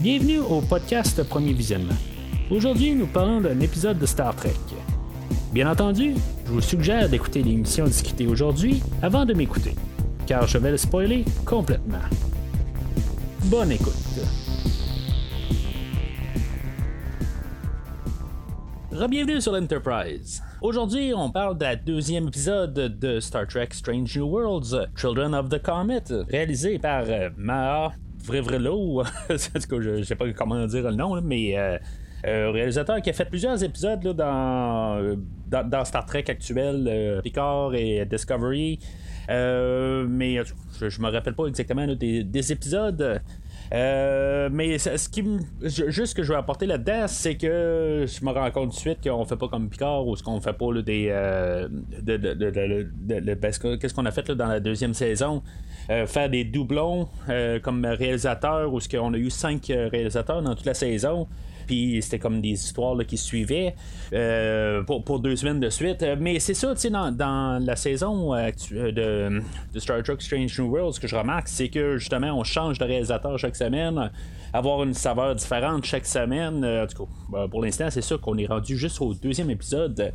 Bienvenue au podcast Premier Visionnement. Aujourd'hui, nous parlons d'un épisode de Star Trek. Bien entendu, je vous suggère d'écouter l'émission discutée aujourd'hui avant de m'écouter, car je vais le spoiler complètement. Bonne écoute. Bienvenue sur l'Enterprise. Aujourd'hui, on parle de la deuxième épisode de Star Trek Strange New Worlds, Children of the Comet, réalisé par euh, Maha Vrevelo. je sais pas comment dire le nom, mais euh, euh, réalisateur qui a fait plusieurs épisodes dans, dans, Star Trek actuel, Picard et Discovery. mais je, me rappelle pas exactement des, épisodes. Euh, mais ce qui juste que je veux apporter là-dedans, c'est que je me rends compte tout de suite qu'on fait pas comme Picard ou ce qu'on fait pas des. Qu'est-ce qu'on a fait dans la deuxième saison? Euh, Faire des doublons euh, comme réalisateur, ou ce qu'on a eu cinq réalisateurs dans toute la saison puis c'était comme des histoires qui suivaient euh, pour, deux semaines de suite. Mais c'est ça, tu sais, dans, la saison euh, de, Star Trek Strange New World, ce que je remarque, c'est que justement, on change de réalisateur chaque semaine, avoir une saveur différente chaque semaine. Euh, en tout cas, pour l'instant, c'est ça qu'on est rendu juste au deuxième épisode.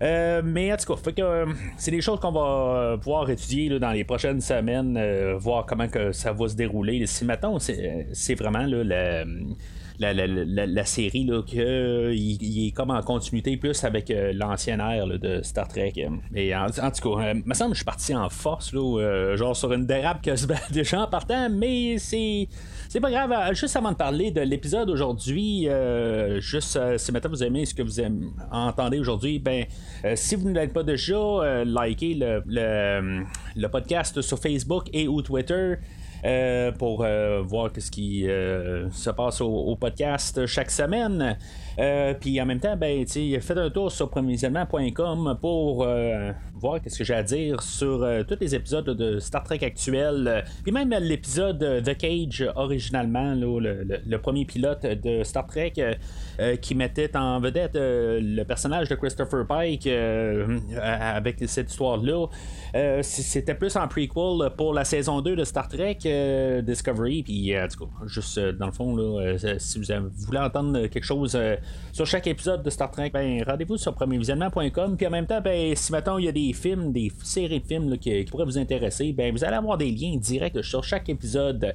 Mais en tout cas, c'est des choses qu'on va pouvoir étudier dans les prochaines semaines, voir comment que ça va se dérouler. Si maintenant, c'est vraiment là, la, série, là, qu'il il est comme en continuité plus avec euh, l'ancienne ère de Star Trek. Et en, tout cas, euh, me semble que je suis parti en force, là, euh, genre sur une dérape que se déjà en partant, mais c'est. C'est pas grave, juste avant de parler de l'épisode aujourd'hui, juste si maintenant vous aimez ce que vous entendez aujourd'hui, ben si vous ne l'êtes pas déjà, likez le, podcast sur Facebook et ou Twitter. Euh, pour euh, voir ce qui euh, se passe au, podcast chaque semaine. Puis en même temps, ben, faites un tour sur provisionnement.com pour voir qu'est-ce que j'ai à dire sur euh, tous les épisodes de Star Trek actuels, euh, puis même l'épisode The Cage originalement, le, premier pilote de Star Trek euh, qui mettait en vedette le personnage de Christopher Pike avec cette histoire-là. C'était plus en prequel pour la saison 2 de Star Trek Discovery, puis juste dans le fond, si vous voulez entendre quelque chose sur chaque épisode de Star Trek, ben rendez-vous sur premiervisionnement.com, puis en même temps, ben si maintenant il y a des films, des séries de films qui, pourraient vous intéresser, ben, vous allez avoir des liens directs sur chaque épisode.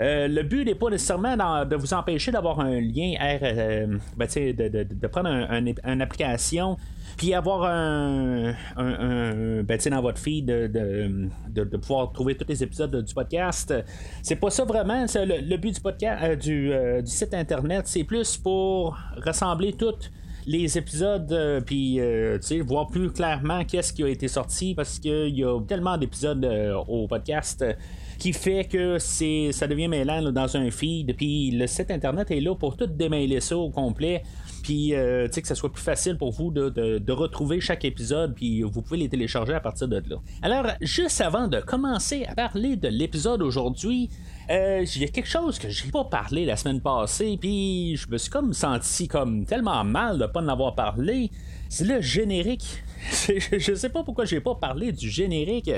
Euh, le but n'est pas nécessairement de vous empêcher d'avoir un lien euh, ben, de, prendre une application puis avoir un, ben, dans votre feed de, pouvoir trouver tous les épisodes du podcast. C'est pas ça vraiment. Le, but du podcast euh, du, du, site internet, c'est plus pour rassembler toutes les épisodes, euh, puis euh, voir plus clairement qu'est-ce qui a été sorti parce qu'il y a tellement d'épisodes euh, au podcast qui fait que c'est ça devient mêlant dans un feed puis le site internet est là pour tout démêler ça au complet puis que ça soit plus facile pour vous de, retrouver chaque épisode, puis vous pouvez les télécharger à partir de là. Alors, juste avant de commencer à parler de l'épisode aujourd'hui, euh, il y a quelque chose que j'ai pas parlé la semaine passée, puis je me suis comme senti comme tellement mal de pas en avoir parlé. C'est le générique. je sais pas pourquoi j'ai pas parlé du générique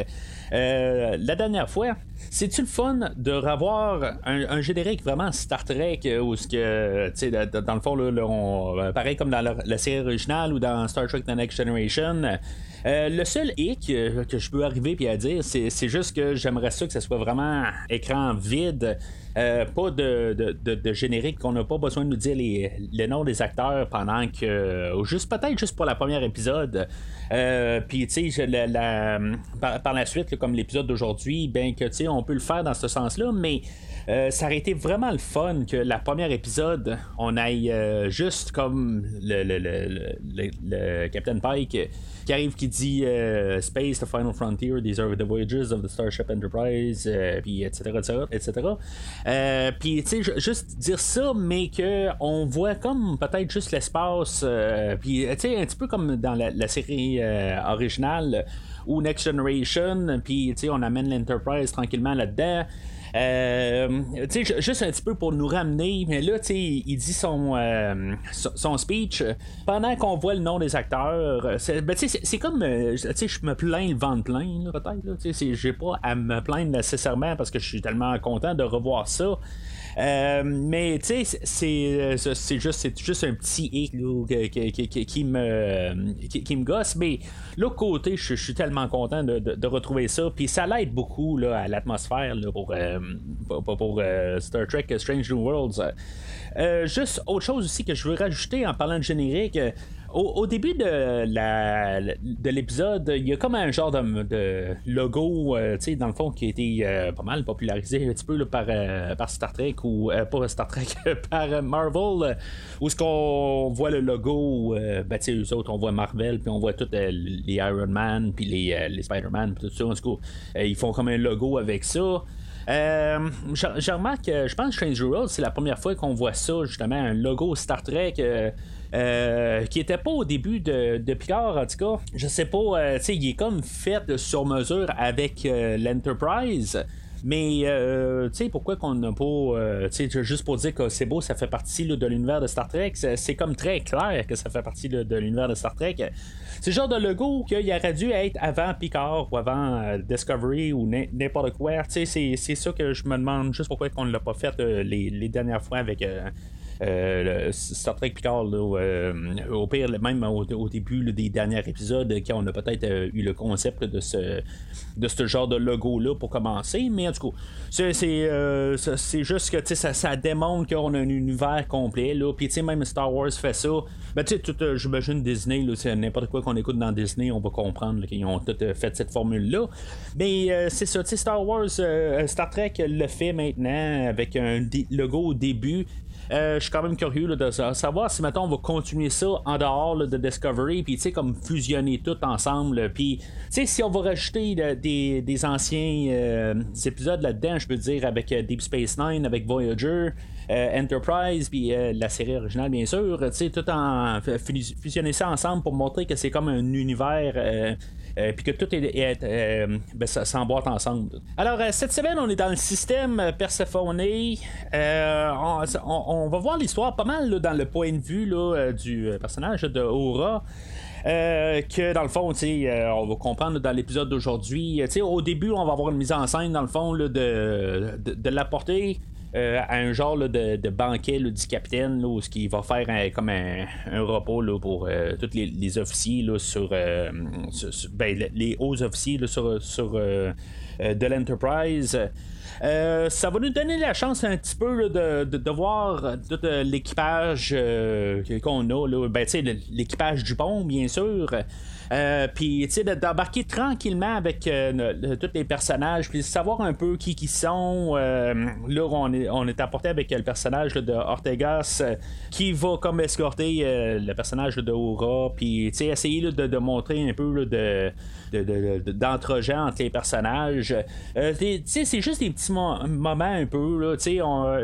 euh, la dernière fois. C'est-tu le fun de revoir un, générique vraiment Star Trek euh, où ce que, dans le fond, là, pareil comme dans la, série originale ou dans Star Trek The Next Generation. Euh, le seul hic que je peux arriver puis à dire, c'est juste que j'aimerais ça que ce soit vraiment écran vide. Euh, pas de, de, générique, qu'on n'a pas besoin de nous dire les, les noms des acteurs pendant que. Ou juste peut-être juste pour la première épisode. Euh, puis, tu sais, la, par, la suite, comme l'épisode d'aujourd'hui, ben que, tu sais, on peut le faire dans ce sens-là, mais euh, ça aurait été vraiment le fun que la première épisode, on aille juste comme le, le, le, le Captain Pike qui arrive qui dit euh, Space, the final frontier, these are the voyages of the Starship Enterprise, euh, puis etc. etc., etc. Euh, puis tu sais, juste dire ça, mais que on voit comme peut-être juste l'espace, puis tu sais, un petit peu comme dans la, série originale ou Next Generation, puis tu sais, on amène l'Enterprise tranquillement là-dedans. Euh, juste un petit peu pour nous ramener, mais là, il dit son, euh, son speech pendant qu'on voit le nom des acteurs. C'est ben, comme, euh, je me plains le ventre plein, peut-être. J'ai pas à me plaindre nécessairement parce que je suis tellement content de revoir ça. Mais tu sais, c'est juste, c'est juste un petit hic qui, me, qui, me gosse. Mais l'autre côté, je, suis tellement content de, retrouver ça. Puis ça l'aide beaucoup là, à l'atmosphère pour, pour, Star Trek Strange New Worlds. juste autre chose aussi que je veux rajouter en parlant de générique. Au, début de, l'épisode, il y a comme un genre de, logo, euh, tu sais, dans le fond, qui a été euh, pas mal popularisé un petit peu par, euh, par Star Trek ou pas Star Trek, par Marvel, où ce qu'on voit le logo, ben tu sais, eux autres, on voit Marvel, puis on voit tous les Iron Man, puis les, Spider-Man, puis tout ça. En tout cas, ils font comme un logo avec ça. Euh, je remarque, je pense que Strange World, c'est la première fois qu'on voit ça, justement, un logo Star Trek. Qui était pas au début de, Picard, en tout cas. Je sais pas, euh, tu sais, il est comme fait sur mesure avec euh, l'Enterprise. Mais, tu sais, pourquoi qu'on n'a pas. tu sais, juste pour dire que c'est beau, ça fait partie de l'univers de Star Trek, c'est comme très clair que ça fait partie de l'univers de Star Trek. C'est le genre de logo qu'il aurait dû être avant Picard ou avant Discovery ou n'importe quoi. Tu sais, c'est ça que je me demande juste pourquoi on ne l'a pas fait les, dernières fois avec euh, Star Trek Picard, euh, au pire, même au, début des derniers épisodes, quand on a peut-être euh, eu le concept de ce, de ce genre de logo-là pour commencer, mais en tout cas, c'est, juste que ça, ça démontre qu'on a un univers complet, là, puis même Star Wars fait ça. Ben, tu sais, j'imagine Disney, n'importe quoi qu'on écoute dans Disney, on va comprendre qu'ils ont tout fait cette formule-là. Mais c'est ça, Star Wars, Star Trek le fait maintenant avec un logo au début. Euh, je suis quand même curieux de savoir si maintenant on va continuer ça en dehors de Discovery, puis tu sais, comme fusionner tout ensemble. Puis, tu sais, si on va rajouter des, anciens euh, épisodes là-dedans, je peux dire avec euh, Deep Space Nine, avec Voyager. Enterprise, puis la série originale, bien sûr, tu sais, tout en fusionner ça ensemble pour montrer que c'est comme un univers puis que tout est, euh, ben, s'emboîte ensemble. Alors, euh, cette semaine, on est dans le système Persephone. On, va voir l'histoire pas mal dans le point de vue du personnage de Aura. que dans le fond, on va comprendre dans l'épisode d'aujourd'hui. Au début, on va avoir une mise en scène, dans le fond, de, de, de l'apporter euh, à un genre de, banquet du capitaine, où ce qui va faire comme un, repos pour euh, tous les, officiers sur, euh, ben, les hauts officiers de l'Enterprise. ça va nous donner la chance un petit peu de, de, voir tout l'équipage qu'on a, ben, l'équipage du pont, bien sûr. Euh, puis, tu sais, d'embarquer tranquillement avec euh, tous les personnages, puis savoir un peu qui qui sont. Euh, là, on est, on est apporté avec le personnage de Ortegas qui va comme escorter le personnage de Aura, puis, tu sais, essayer de, montrer un peu de d'entre-gens entre les personnages. c'est juste des petits moments un peu. Là,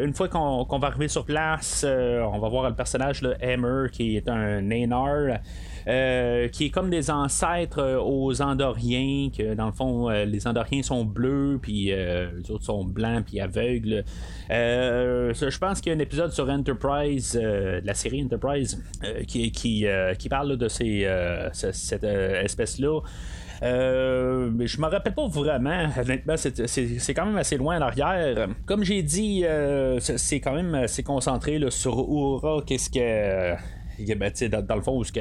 une fois qu'on va arriver sur place, on va voir le personnage de Hammer qui est un Nanar. Euh, qui est comme des ancêtres euh, aux Andoriens, que dans le fond, euh, les Andoriens sont bleus, puis les autres sont blancs, puis aveugles. je pense qu'il y a un épisode sur Enterprise, la série Enterprise, qui, qui, qui, parle de ces, cette espèce-là. mais je me rappelle pas vraiment. Honnêtement, c'est quand même assez loin en arrière. Comme j'ai dit, c'est quand même assez concentré sur Aura, qu'est-ce que ben, dans, dans, le fond, que,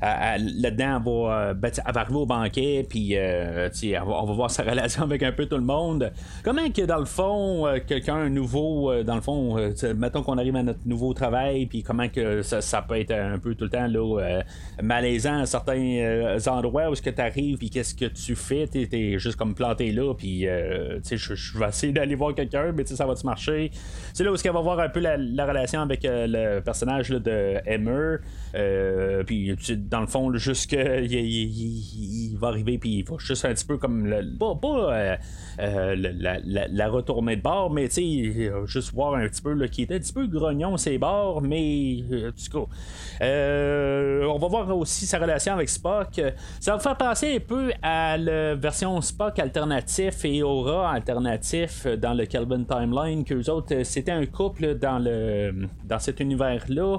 là-dedans, elle va, euh, arriver au banquet, puis euh, on va voir sa relation avec un peu tout le monde. Comment que, dans le fond, euh, quelqu'un nouveau, dans le fond, mettons qu'on arrive à notre nouveau travail, puis comment que ça, peut être un peu tout le temps là, malaisant à certains endroits où ce que tu arrives, puis qu'est-ce que tu fais, tu es, juste comme planté là, puis je vais essayer d'aller voir quelqu'un, mais ça va-tu marcher? C'est là où qu'elle va voir un peu la, relation avec le personnage de Emmer. Euh, puis dans le fond, qu'il il, va arriver, puis il va juste un petit peu comme le, pas, euh, euh, la, la, retourner de bord, mais tu sais, juste voir un petit peu là, qui était un petit peu grognon ses bords, mais tout cas, on va voir aussi sa relation avec Spock. Ça va faire penser un peu à la version Spock alternatif et Aura alternatif dans le Kelvin Timeline, que autres, c'était un couple dans le dans cet univers-là.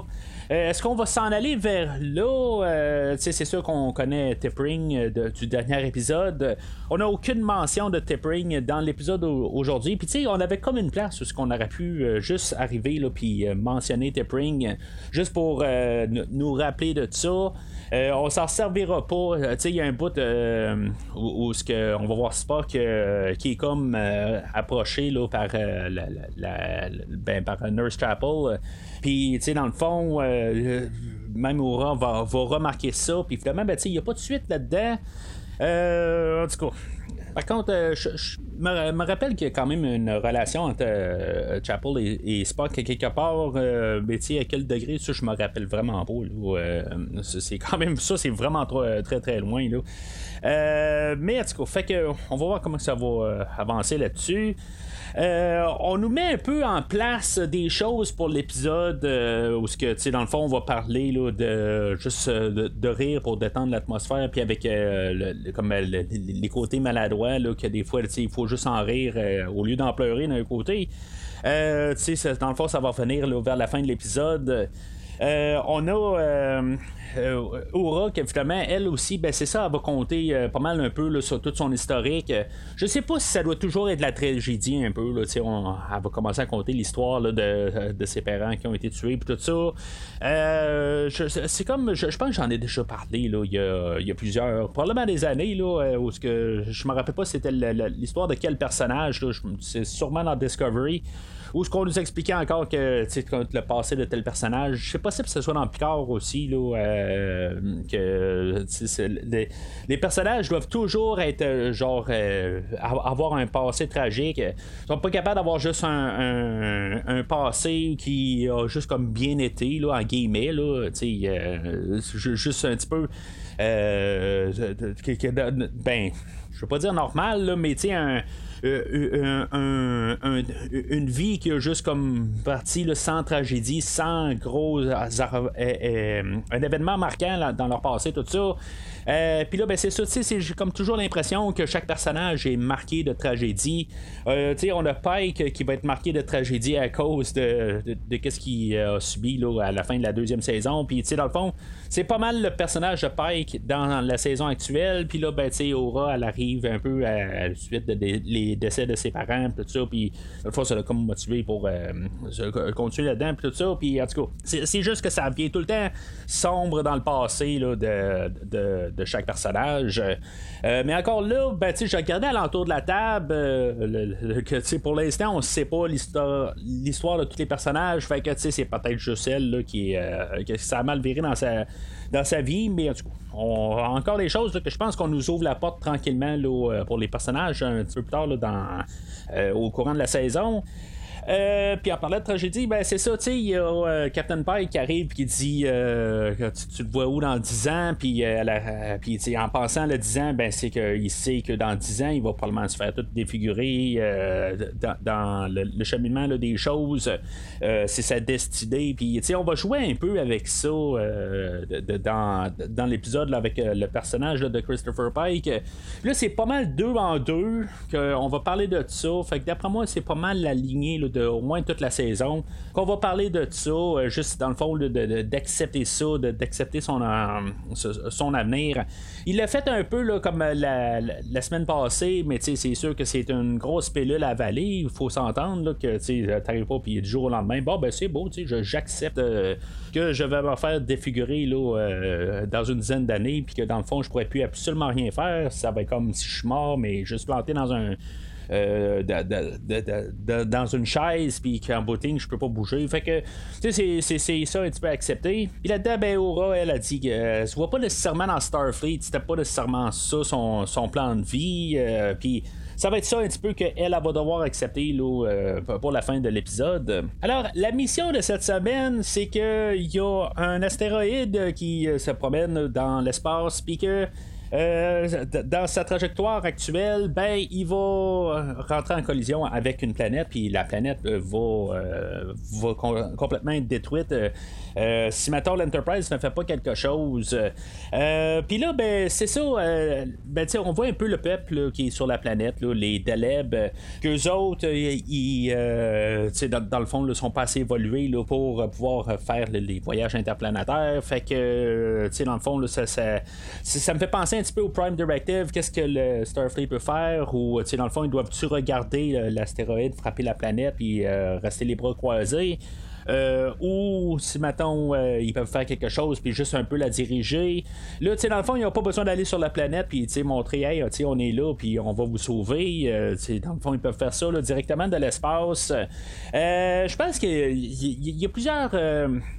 Est-ce qu'on va s'en aller vers là? c'est sûr qu'on connaît Tippering du dernier épisode. On n'a aucune mention de Tippering dans l'épisode aujourd'hui. Puis tu sais, on avait comme une place où ce qu'on aurait pu juste arriver là, puis mentionner Tippering, juste pour nous rappeler de ça. Euh, on s'en servira pas. Euh, il y a un bout euh, où, que on va voir Spock qui est comme approché là, par, la, ben, par Nurse Chapel. Puis, dans le fond, même Aura va, va remarquer ça. Puis finalement, ben, il n'y a pas de suite là-dedans. en tout cas, par contre, euh, je, me, rappelle qu'il y a quand même une relation entre euh, Chapel et, Spock quelque part. Euh, mais à quel degré, ça, je me rappelle vraiment pas. c'est quand même ça, c'est vraiment très, très, très loin. Là. mais en tout cas, fait que, on va voir comment ça va avancer là-dessus. Euh, on nous met un peu en place des choses pour l'épisode euh, où, que, dans le fond, on va parler là, de juste euh, de, rire pour détendre l'atmosphère, puis avec comme les côtés maladroits, là, que des fois, il faut juste en rire au lieu d'en pleurer d'un côté. dans le fond, ça va venir vers la fin de l'épisode. On a euh, Aura, qui finalement, elle aussi, ben, c'est ça, elle va compter euh, pas mal un peu sur tout son historique. Je sais pas si ça doit toujours être de la tragédie un peu. Là, on, elle va commencer à compter l'histoire de, de, ses parents qui ont été tués, puis tout ça. Euh, c'est comme, je, pense que j'en ai déjà parlé là, il, y a, il y a plusieurs, probablement des années, là, où que, je me rappelle pas c'était l'histoire de quel personnage. C'est sûrement dans Discovery. Ou ce qu'on nous expliquait encore que le passé de tel personnage, c'est possible que ce soit dans Picard aussi, là, euh, que les, personnages doivent toujours être euh, genre euh, avoir un passé tragique. Ils sont pas capables d'avoir juste un, passé qui a juste comme bien été, là, en guillemets, juste un petit peu. Ben, je veux pas dire normal, mais tu euh, euh, une vie qui a juste comme partie sans tragédie, sans gros euh, un événement marquant dans leur passé, tout ça. Euh, puis là, ben, c'est ça, j'ai comme toujours l'impression que chaque personnage est marqué de tragédie. Euh, on a Pike qui va être marqué de tragédie à cause de, ce qu'il a subi là, à la fin de la deuxième saison. Puis, dans le fond, c'est pas mal le personnage de Pike dans la saison actuelle. Puis là, ben, Aura, elle arrive un peu à, la suite des décès de ses parents, tout ça. Puis, une fois, ça l'a comme motivé pour euh, continuer là-dedans, tout ça. Puis, en tout cas, c'est juste que ça vient tout le temps sombre dans le passé là, de chaque personnage. Euh, mais encore là, ben, je regardais à l'entour de la table euh, que pour l'instant, on ne sait pas l'histoire, de tous les personnages. Fait que c'est peut-être juste elle là, qui, euh, a mal viré dans sa, dans sa vie. Mais en tout cas, on, encore des choses que je pense qu'on nous ouvre la porte tranquillement pour les personnages un petit peu plus tard dans, au courant de la saison. Euh, puis en parlant de tragédie, ben c'est ça, tu sais, il y a euh, Captain Pike qui arrive qui dit euh, tu, te vois où dans 10 ans, puis en pensant à le 10 ans, ben c'est qu'il sait que dans 10 ans, il va probablement se faire tout défigurer dans, le, cheminement des choses. c'est sa destinée, puis on va jouer un peu avec ça dans, l'épisode avec le personnage de Christopher Pike. Là, c'est pas mal deux en deux qu'on va parler de ça. Fait que d'après moi, c'est pas mal la lignée de au moins toute la saison. Qu'on va parler de ça, euh, juste dans le fond, d'accepter ça, d'accepter son, euh, son avenir. Il l'a fait un peu là, comme euh, la, semaine passée, mais c'est sûr que c'est une grosse pilule à avaler. Il faut s'entendre que tu n'arrives pas puis du jour au lendemain, bon ben c'est beau, j'accepte que je vais me faire défigurer là, dans une dizaine d'années, puis que dans le fond, je pourrais plus absolument rien faire. Ça va être comme si je suis mort, mais juste planté dans un euh, dans une chaise, puis qu'en booting, je peux pas bouger. Que, tu sais, c'est ça un petit peu accepté. Puis là-dedans, Aura, elle a dit qu'elle euh, se voit pas nécessairement dans Starfleet, c'était pas nécessairement ça son, son plan de vie. Euh, puis ça va être ça un petit peu qu'elle elle va devoir accepter là, pour la fin de l'épisode. Alors, la mission de cette semaine, c'est qu'il y a un astéroïde qui se promène dans l'espace, puis que dans sa trajectoire actuelle, ben, il va rentrer en collision avec une planète, puis la planète va, va complètement être détruite. Si maintenant l'Enterprise ne fait pas quelque chose. puis là, ben, c'est ça. ben, on voit un peu le peuple qui est sur la planète, les Deleb, qu'eux autres, ils, dans, dans, le fond, ne sont pas assez évolués pour pouvoir faire les voyages interplanétaires. Fait que, dans le fond, ça, ça, me fait penser un petit peu au Prime Directive. Qu'est-ce que le Starfleet peut faire? Ou, dans le fond, ils doivent-tu regarder l'astéroïde frapper la planète puis euh, rester les bras croisés? Euh, ou si maintenant euh, ils peuvent faire quelque chose puis juste un peu la diriger. Là, tu sais, dans le fond, ils n'ont pas besoin d'aller sur la planète puis montrer, hey, on est là puis on va vous sauver. Euh, dans le fond, ils peuvent faire ça directement de l'espace. Je pense qu'il y, a plusieurs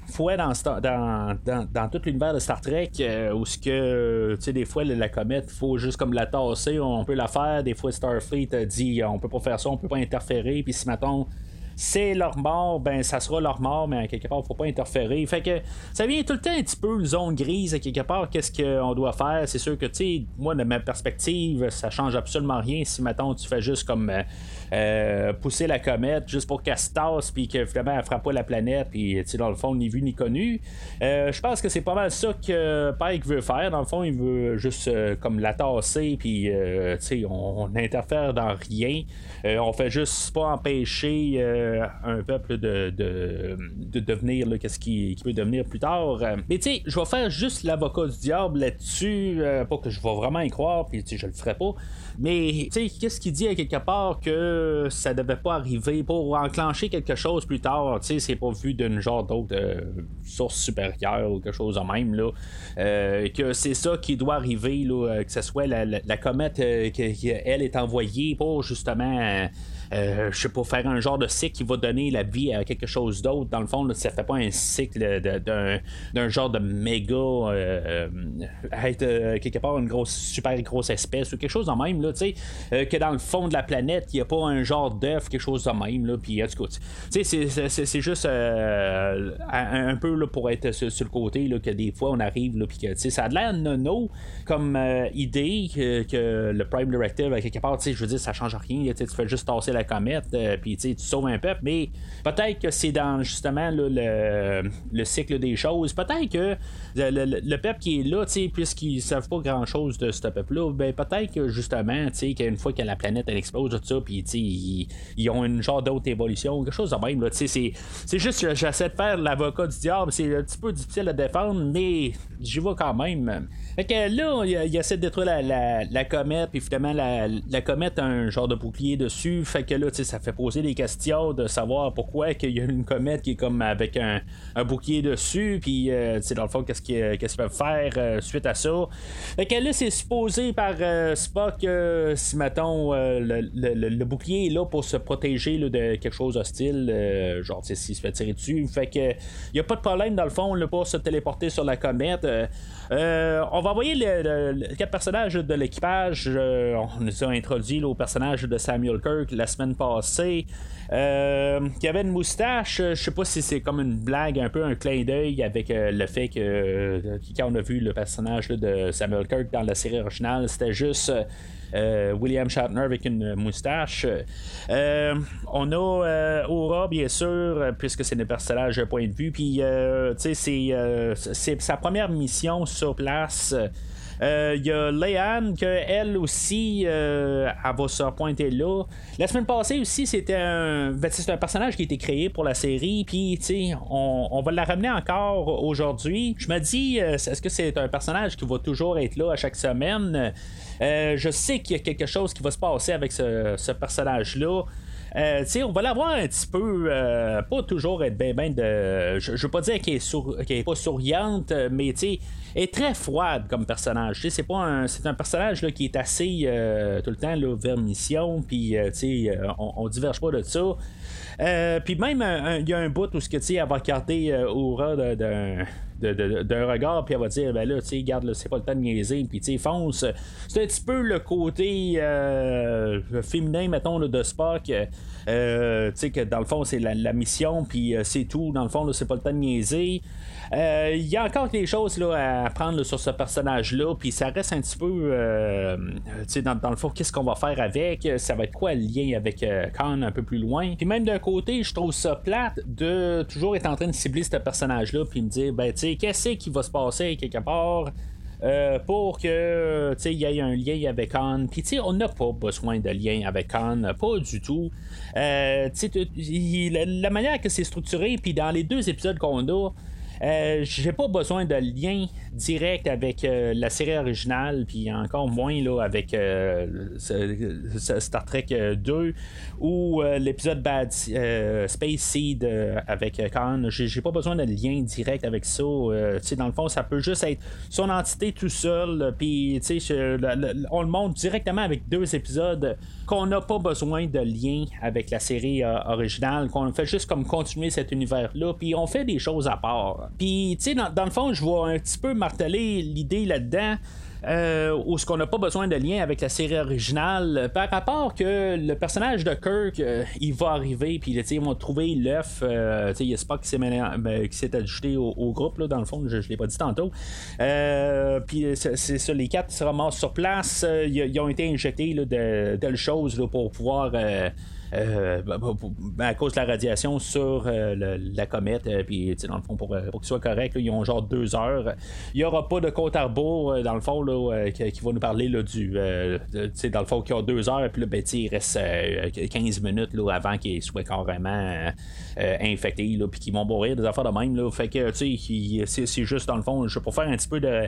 fois dans, tout l'univers de Star Trek où ce que, tu sais, des fois, la comète, il faut juste comme la tasser, on peut la faire. Des fois, Starfleet dit, on peut pas faire ça, on peut pas interférer. Puis si maintenant c'est leur mort, ben ça sera leur mort, mais à quelque part, faut pas interférer. Fait que ça vient tout le temps un petit peu une zone grise à quelque part, qu'est-ce qu'on doit faire? C'est sûr que, tu sais, moi, de ma perspective, ça change absolument rien si, maintenant tu fais juste comme. Euh, euh, pousser la comète juste pour qu'elle se tasse, puis que finalement elle frappe pas la planète, puis dans le fond, ni vu ni connu. Euh, je pense que c'est pas mal ça que Pike veut faire. Dans le fond, il veut juste comme la tasser, puis on, on interfère dans rien. on fait juste pas empêcher un peuple de, de, devenir qu'est-ce qui, peut devenir plus tard. Mais tu sais, je vais faire juste l'avocat du diable là-dessus, euh, pas que je vais vraiment y croire, puis je le ferai pas. Mais tu sais, qu'est-ce qu'il dit à quelque part que ça devait pas arriver pour enclencher quelque chose plus tard, tu sais, c'est pas vu d'une genre d'autre euh, source supérieure ou quelque chose de même, là. Euh, que c'est ça qui doit arriver, là, que ce soit la, comète qu'elle est envoyée pour justement euh, je sais pas, faire un genre de cycle qui va donner la vie à quelque chose d'autre. Dans le fond, ça fait pas un cycle d'un genre de méga euh, être euh, quelque part une grosse, super grosse espèce ou quelque chose de même, là, que dans le fond de la planète, il n'y a pas un genre d'œuf, quelque chose de même, là, puis tu sais, c'est juste un, peu là, pour être sur, le côté, là, que des fois on arrive, là, puis que, ça a l'air nono comme idée que, le Prime Directive, quelque part, tu sais, je veux dire, ça change rien, tu fais juste tasser la comète, euh, puis tu sauves un peuple, mais peut-être que c'est dans justement le, le, cycle des choses. Peut-être que le, peuple qui est là, puisqu'ils ne savent pas grand-chose de ce peuple-là, ben peut-être que justement, qu'une fois que la planète elle explose, tout ça, puis ils, ils, ont une genre d'autre évolution, quelque chose de même. C'est, juste j'essaie de faire l'avocat du diable, c'est un petit peu difficile à défendre, mais j'y vais quand même. Fait que là, il, essaie de détruire la, la, comète, puis finalement, la, la, comète a un genre de bouclier dessus. Fait que là, ça fait poser des questions de savoir pourquoi qu'il y a une comète qui est comme avec un, bouclier dessus, puis euh, dans le fond, qu'est-ce qu'ils peuvent faire euh, suite à ça. Fait que là, c'est supposé par euh, Spock, si mettons, le, bouclier est là pour se protéger de quelque chose hostile, genre s'il se fait tirer dessus. Fait que, il a pas de problème, dans le fond, pour se téléporter sur la comète. Euh, on va envoyer le, quatre personnages de l'équipage. Euh, on nous a introduit au personnage de Samuel Kirk la semaine passée. Euh, qui avait une moustache. Je sais pas si c'est comme une blague, un peu un clin d'œil avec le fait que quand on a vu le personnage de Samuel Kirk dans la série originale, c'était juste euh, William Shatner avec une moustache. Euh, on a euh, Aura, bien sûr, puisque c'est le personnage point de vue. Puis, c'est sa première mission sur place. Il y a Leanne, que elle aussi, elle va se pointer là. La semaine passée aussi, c'était un, ben, un personnage qui a été créé pour la série, puis on, on va la ramener encore aujourd'hui. Je me dis, est-ce que c'est un personnage qui va toujours être là à chaque semaine? Euh, je sais qu'il y a quelque chose qui va se passer avec ce, personnage-là. Euh, on va l'avoir un petit peu, euh, pas toujours être bien ben de. Je, veux pas dire qu'elle est, pas souriante, mais elle est très froide comme personnage. C'est pas un, c'est un personnage là, qui est assez tout le temps là, vers mission, puis on, on diverge pas de ça. puis même, il y a un bout où ce que tu elle va regarder Aura d'un d'un regard, puis elle va dire, ben là, tu sais, garde, c'est pas le temps de niaiser, puis tu sais, fonce. C'est un petit peu le côté euh, féminin, mettons, de Spock. tu sais, que dans le fond, c'est la, mission, puis c'est tout. Dans le fond, c'est pas le temps de niaiser. Il y a encore des choses là, à apprendre sur ce personnage-là, puis ça reste un petit peu, dans, dans, le fond, qu'est-ce qu'on va faire avec, ça va être quoi le lien avec Khan un peu plus loin? Puis même d'un côté, je trouve ça plate de toujours être en train de cibler ce personnage-là, puis me dire, ben, tu sais, qu'est-ce qui va se passer quelque part. Euh, pour que il y ait un lien avec Khan. Puis on n'a pas besoin de lien avec Khan, pas du tout. Euh, la, manière que c'est structuré, puis dans les deux épisodes qu'on a, euh, j'ai pas besoin de lien direct avec euh, la série originale, puis encore moins là, avec euh, Star Trek 2 ou l'épisode Bad Space Seed avec Khan. J'ai pas besoin de lien direct avec ça. dans le fond, ça peut juste être son entité tout seul, puis on le montre directement avec deux épisodes qu'on n'a pas besoin de lien avec la série originale, qu'on fait juste comme continuer cet univers-là, puis on fait des choses à part. Puis, tu sais, dans, le fond, je vois un petit peu marteler l'idée là-dedans. Euh, où ce qu'on n'a pas besoin de lien avec la série originale par rapport que le personnage de Kirk euh, il va arriver puis ils vont trouver l'œuf euh, il y a Spock qui s'est, ben, qui s'est ajouté au, groupe là, dans le fond je, ne l'ai pas dit tantôt puis c'est, ça les quatre se ramassent sur place ils, ont été injectés de, de choses pour pouvoir euh, bah, bah, bah, à cause de la radiation sur euh, la comète. Euh, puis, dans le fond, pour, qu'il soit correct, ils ont genre deux heures. Il n'y aura pas de côte à rebours, dans le fond, là, qui, va nous parler là, du. dans le fond, qui a deux heures, puis là, ben, il reste 15 minutes là, avant qu'il soit carrément infecté, puis qu'ils vont mourir des affaires de même. Fait que, tu sais, c'est juste, dans le fond, pour faire un petit peu de,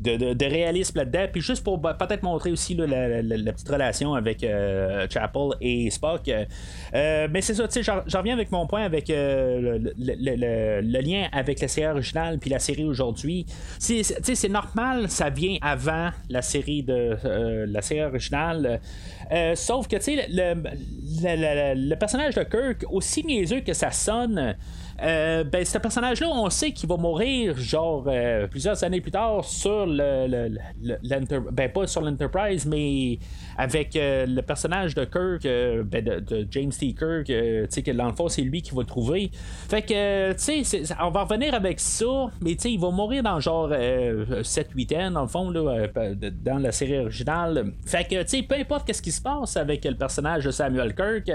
de, réalisme là-dedans, puis juste pour peut-être montrer aussi la, petite relation avec Chapel et Spock. Euh, mais c'est ça, tu sais, j'en reviens avec mon point avec euh, le, lien avec la série originale puis la série aujourd'hui. C'est normal, ça vient avant la série de euh, la série originale. sauf que, tu sais, le, personnage de Kirk, aussi niaiseux que ça sonne, euh, ben, ce personnage-là, on sait qu'il va mourir, genre, euh, plusieurs années plus tard sur le. ben, pas sur l'Enterprise, mais avec euh, le personnage de Kirk, ben, de, James T. Kirk, tu sais, que dans le fond, c'est lui qui va trouver. Fait que, tu sais, on va revenir avec ça, mais tu sais, il va mourir dans genre 7-8 ans, dans le fond, là, dans la série originale. Fait que, tu sais, peu importe qu'est-ce qui se passe avec le personnage de Samuel Kirk.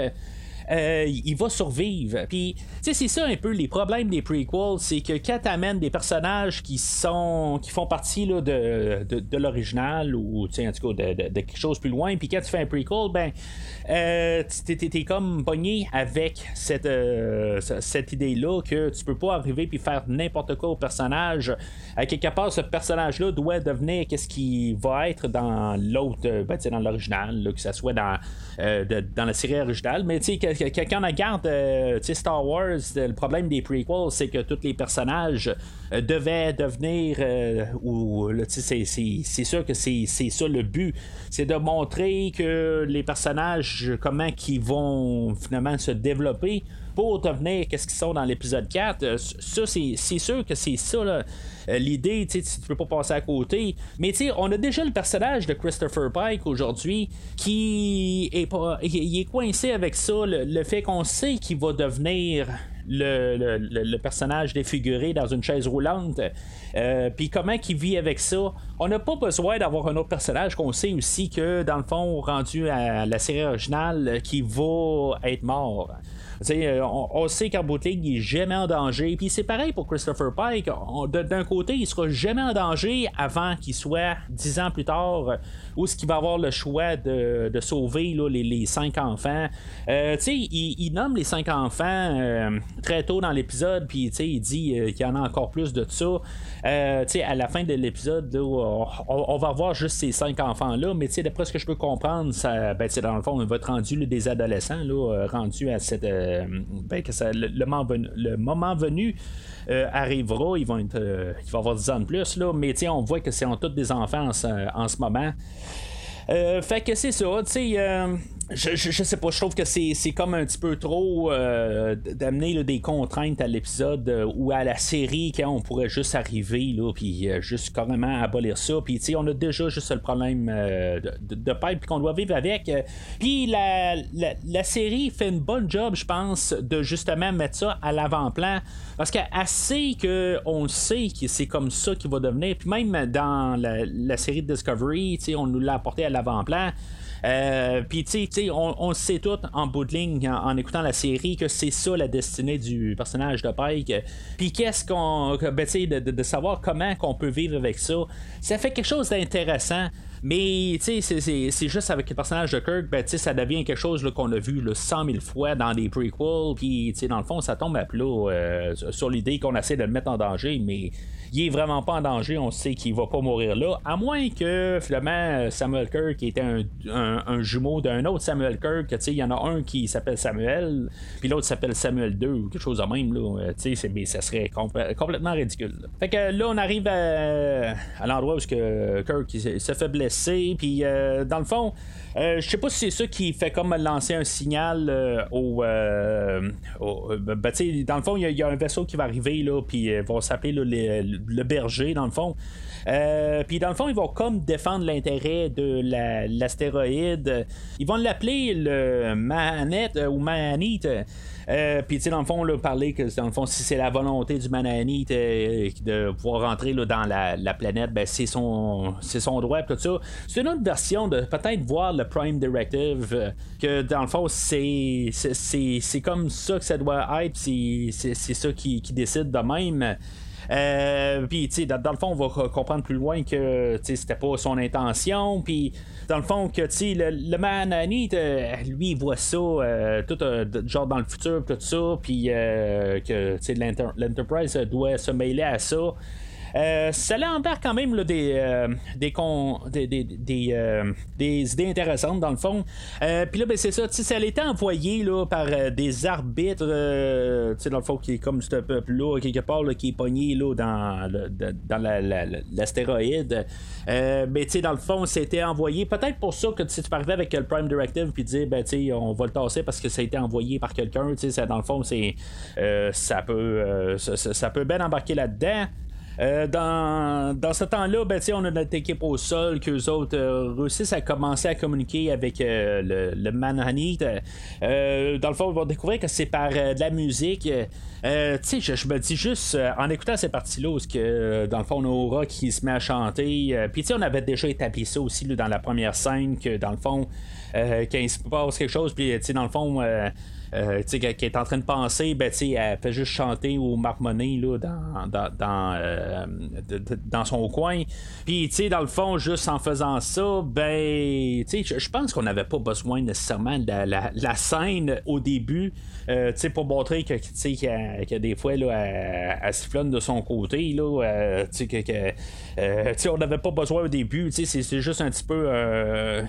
Euh, il va survivre. Puis, tu sais, c'est ça un peu les problèmes des prequels, c'est que quand t'amènes des personnages qui sont qui font partie là, de, de, l'original ou, tu sais, en tout cas, de, quelque chose plus loin, puis quand tu fais un prequel, ben, euh, t'es, comme pogné avec cette, euh, cette idée-là que tu peux pas arriver puis faire n'importe quoi au personnage. À quelque part, ce personnage-là doit devenir qu'est-ce qui va être dans l'autre, ben, dans l'original, que ce soit dans, dans la série originale, mais tu sais, on regarde euh, Star Wars, le problème des prequels, c'est que tous les personnages euh, devaient devenir. Euh, ou c'est sûr que c'est ça le but. C'est de montrer que les personnages, comment qu'ils vont finalement se développer pour devenir qu'est-ce qu'ils sont dans l'épisode 4. Ça, c'est sûr que c'est ça. Euh, l'idée, tu tu peux pas passer à côté. Mais tu on a déjà le personnage de Christopher Pike aujourd'hui qui est pas, il est coincé avec ça, le, fait qu'on sait qu'il va devenir le, le, personnage défiguré dans une chaise roulante. Euh, puis comment il vit avec ça. On n'a pas besoin d'avoir un autre personnage qu'on sait aussi que, dans le fond, rendu à la série originale, qui va être mort. Euh, on, on, sait qu'en bout il est jamais en danger. Puis c'est pareil pour Christopher Pike. D'un côté, il sera jamais en danger avant qu'il soit dix ans plus tard où ce qu'il va avoir le choix de, sauver les, cinq enfants. Euh, il, nomme les cinq enfants euh, très tôt dans l'épisode, puis il dit qu'il y en a encore plus de ça. à la fin de l'épisode, on, va voir juste ces cinq enfants-là, mais d'après ce que je peux comprendre, ça, ben, dans le fond, on va être rendu des adolescents, là, rendus à cette euh, ben, que le, moment venu, euh, arrivera, ils vont euh, il va avoir 10 ans de plus, là, mais on voit que c'est tous des enfants en ce, moment. fait que c'est ça, tu sais je, je, sais pas, je trouve que c'est, comme un petit peu trop euh, d'amener des contraintes à l'épisode euh, ou à la série quand on pourrait juste arriver là, puis euh, juste carrément abolir ça. Puis on a déjà juste le problème de, de, pipe qu'on doit vivre avec. Puis la, la, série fait une bonne job, je pense, de justement mettre ça à l'avant-plan. Parce qu'elle sait qu'on sait que c'est comme ça qu'il va devenir. Puis même dans la, la série de Discovery, on nous l'a apporté à l'avant-plan. Euh, puis, tu sais, on, sait tout en bout de ligne, en, écoutant la série, que c'est ça la destinée du personnage de Pike. Puis, qu'est-ce qu'on. Ben, tu de, de, savoir comment qu'on peut vivre avec ça, ça fait quelque chose d'intéressant. Mais tu sais, c'est juste avec le personnage de Kirk, ben, ça devient quelque chose qu'on a vu là, 100 000 fois dans des prequels. Puis dans le fond, ça tombe à plat euh, sur l'idée qu'on essaie de le mettre en danger, mais il est vraiment pas en danger, on sait qu'il va pas mourir là, à moins que finalement Samuel Kirk était un, un, jumeau d'un autre Samuel Kirk, il y en a un qui s'appelle Samuel, puis l'autre s'appelle Samuel 2 ou quelque chose de même, là, euh, mais ça serait complètement ridicule. Fait que là, on arrive à, l'endroit où que Kirk se fait blesser, puis euh, dans le fond, euh, je sais pas si c'est ça qui fait comme lancer un signal euh, au. Euh, ben, dans le fond, il y, a un vaisseau qui va arriver, là, puis vont s'appeler le, berger, dans le fond. puis dans le fond, ils vont comme défendre l'intérêt de l'astéroïde. ils vont l'appeler le Manette ou Manite. Euh, puis, tu sais, dans le fond, là, parler que, dans le fond, si c'est la volonté du Manani de pouvoir rentrer là, dans la, planète, ben, c'est son, c'est son droit, tout ça. C'est une autre version de peut-être voir le Prime Directive, euh, que dans le fond, c'est, c'est, comme ça que ça doit être, c'est, c'est ça qui, qui décide de même. Euh, puis, tu sais, dans, le fond, on va comprendre plus loin que c'était pas son intention. Puis, dans le fond, que, tu le, le Manani, lui, il voit ça, euh, tout euh, genre dans le futur, tout ça. Puis, que, l'Enterprise doit se mêler à ça. Euh, ça l'embarque quand même des, euh, des, euh, des, idées intéressantes dans le fond. Puis là, ben, c'est ça, ça a été envoyé par des arbitres, dans le fond, qui est comme ce peuple-là, quelque part, qui est pogné là, dans, l'astéroïde. mais dans le fond, c'était envoyé. Peut-être pour ça que tu arriver avec le Prime Directive puis dire, ben, on va le tasser parce que ça a été envoyé par quelqu'un. Dans le fond, c'est ça peut ça, peut bien embarquer là-dedans. Euh, dans, ce temps-là, ben, on a notre équipe au sol, qu'eux autres euh, réussissent à commencer à communiquer avec euh, le, le Manhanit. dans le fond, ils vont découvrir que c'est par de la musique. sais, je, me dis juste, en écoutant ces parties-là, où que, dans le fond, on a Aura qui se met à chanter. Puis, tu sais, on avait déjà établi ça aussi dans la première scène, que dans le fond, quand il se passe quelque chose, puis, dans le fond, euh, qui est en train de penser, ben, elle fait juste chanter au marmonner là, dans, dans, dans, euh, dans son coin. Puis, dans le fond, juste en faisant ça, ben, je pense qu'on n'avait pas besoin nécessairement de la, scène au début. Euh, pour montrer que, que, des fois, là, elle, sifflonne de son côté. Là, euh, que, que on n'avait pas besoin au début. C'est juste un petit peu un,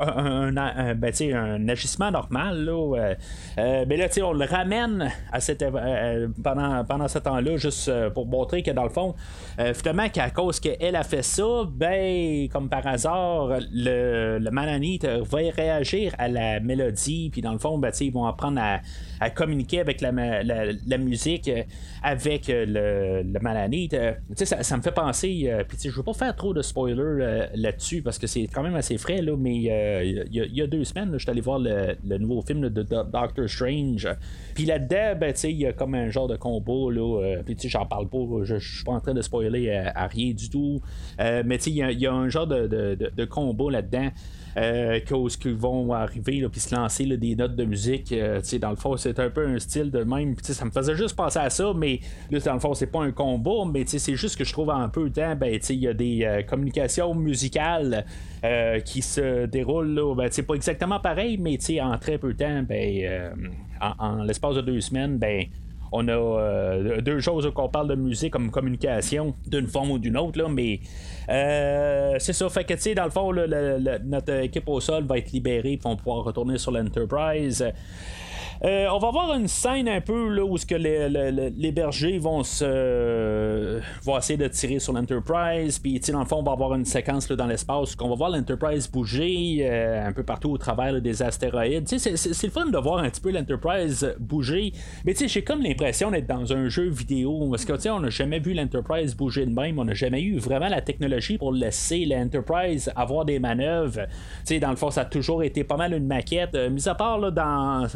un, ben, un, agissement normal. Là, euh, mais là, on le ramène à cette, euh, euh, pendant, pendant ce temps-là, juste pour montrer que dans le fond, finalement, qu'à cause qu'elle a fait ça, ben, comme par hasard, le, le Mananite va réagir à la mélodie, puis dans le fond, ben, ils vont apprendre à, à communiquer avec la, la, musique, avec le, le Mananite. Ça, ça me fait penser, puis je veux pas faire trop de spoilers là-dessus, parce que c'est quand même assez frais, là, mais il y, a deux semaines, je suis allé voir le, nouveau film de Doctor Strange. Puis là-dedans, ben, il y a comme un genre de combo, là. Euh, puis j'en parle pas, je suis pas en train de spoiler à, rien du tout. Euh, mais il y, a un genre de, de, combo là-dedans. Euh, qu'ils vont arriver puis se lancer des notes de musique. Euh, dans le fond, c'est un peu un style de même. Ça me faisait juste penser à ça, mais là, dans le fond, c'est pas un combo, mais c'est juste que je trouve en peu de temps, ben, il y a des communications musicales qui se déroulent. Là, ben, pas exactement pareil, mais en très peu de temps, ben, en, l'espace de deux semaines, ben, on a euh, deux choses qu'on parle de musique comme communication d'une forme ou d'une autre, là, mais euh, c'est ça. Fait que, tu sais, dans le fond, notre équipe au sol va être libérée et vont pouvoir retourner sur l'Enterprise. On va voir une scène un peu là, où ce que les, bergers vont se vont essayer de tirer sur l'Enterprise. Puis dans le fond, on va avoir une séquence là, dans l'espace où on va voir l'Enterprise bouger un peu partout au travers des astéroïdes. C'est, c'est le fun de voir un petit peu l'Enterprise bouger. Mais j'ai comme l'impression d'être dans un jeu vidéo. Parce que on n'a jamais vu l'Enterprise bouger de même. On n'a jamais eu vraiment la technologie pour laisser l'Enterprise avoir des manœuvres. sais dans le fond, ça a toujours été pas mal une maquette. Euh, mis à part dans,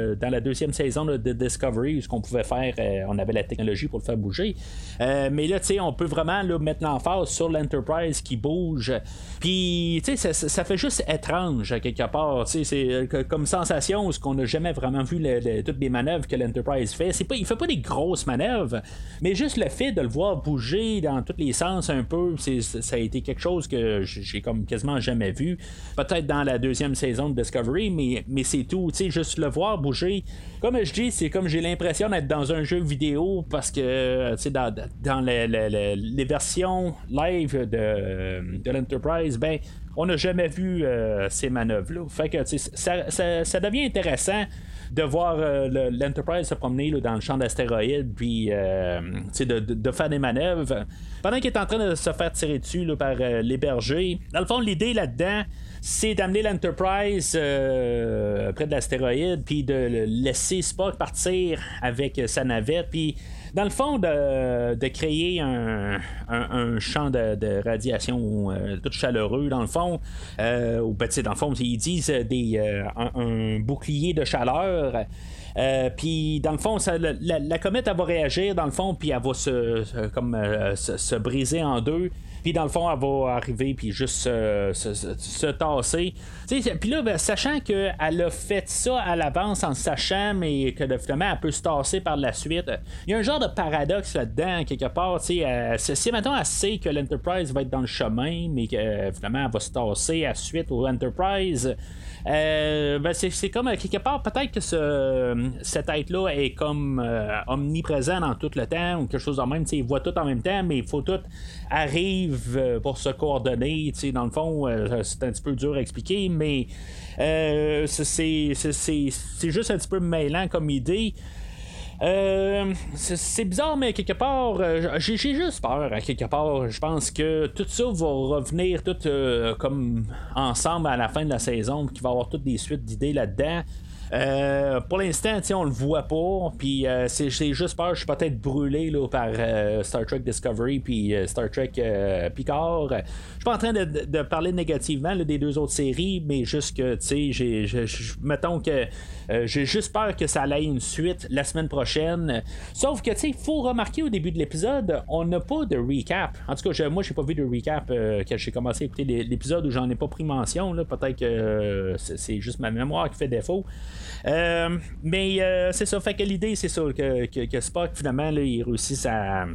euh, euh, dans la deuxième saison de Discovery, ce qu'on pouvait faire, on avait la technologie pour le faire bouger. mais là, on peut vraiment là, mettre l'emphase sur l'Enterprise qui bouge. Puis, ça, ça fait juste étrange à quelque part. C'est comme sensation, ce qu'on n'a jamais vraiment vu toutes les manœuvres que l'Enterprise fait. C'est pas, il fait pas des grosses manœuvres, mais juste le fait de le voir bouger dans tous les sens un peu, ça a été quelque chose que j'ai comme quasiment jamais vu. Peut-être dans la deuxième saison de Discovery, mais, mais c'est tout. juste le voir bouger. Comme je dis, c'est comme j'ai l'impression d'être dans un jeu vidéo parce que dans, dans les, versions live de, l'Enterprise, ben on n'a jamais vu euh, ces manœuvres-là. Fait que ça, devient intéressant de voir euh, l'Enterprise se promener dans le champ d'astéroïdes, puis euh, de, faire des manœuvres. Pendant qu'il est en train de se faire tirer dessus par les bergers, dans le fond, l'idée là-dedans, c'est d'amener l'Enterprise près de l'astéroïde, puis de laisser Spock partir avec sa navette, puis dans le fond, de, créer un, champ de, radiation euh, tout chaleureux, dans le fond, euh, ou ben, dans le fond, ils disent des, euh, un, bouclier de chaleur. puis dans le fond, la, comète elle va réagir dans le fond, puis elle va se, comme, se briser en deux. Puis dans le fond, elle va arriver puis juste se, se, tasser. Puis là, ben, sachant qu'elle a fait ça à l'avance en sachant, mais que finalement, elle peut se tasser par la suite. Il y a un genre de paradoxe là-dedans, quelque part. si maintenant elle sait que l'Enterprise va être dans le chemin, mais que finalement, elle va se tasser à suite au Enterprise. Euh, ben c'est, comme quelque part, peut-être que ce, cette être-là est comme euh, omniprésent dans tout le temps ou quelque chose de même. Il voit tout en même temps, mais il faut tout arrive euh, pour se coordonner. Dans le fond, c'est un petit peu dur à expliquer, mais c'est, c'est juste un petit peu mêlant comme idée. Euh, c'est bizarre, mais quelque part, euh, j'ai juste peur. À quelque part, je pense que tout ça va revenir tout euh, comme ensemble à la fin de la saison, qu'il va y avoir toutes des suites d'idées là-dedans. Euh, pour l'instant, on le voit pas. Puis euh, c'est juste peur, je suis peut-être brûlé là, par euh, Star Trek Discovery puis Star Trek Picard. Je suis pas en train de, parler négativement des deux autres séries, mais juste que, sais, mettons que j'ai juste peur que ça aille une suite la semaine prochaine. Sauf que, il faut remarquer au début de l'épisode, on n'a pas de recap. En tout cas, moi, j'ai pas vu de recap quand j'ai commencé à écouter l'épisode où j'en ai pas pris mention. Peut-être que c'est juste ma mémoire qui fait défaut. Euh, mais euh, c'est ça, fait que l'idée, c'est ça, que, que, Spock, finalement, là, il réussisse à,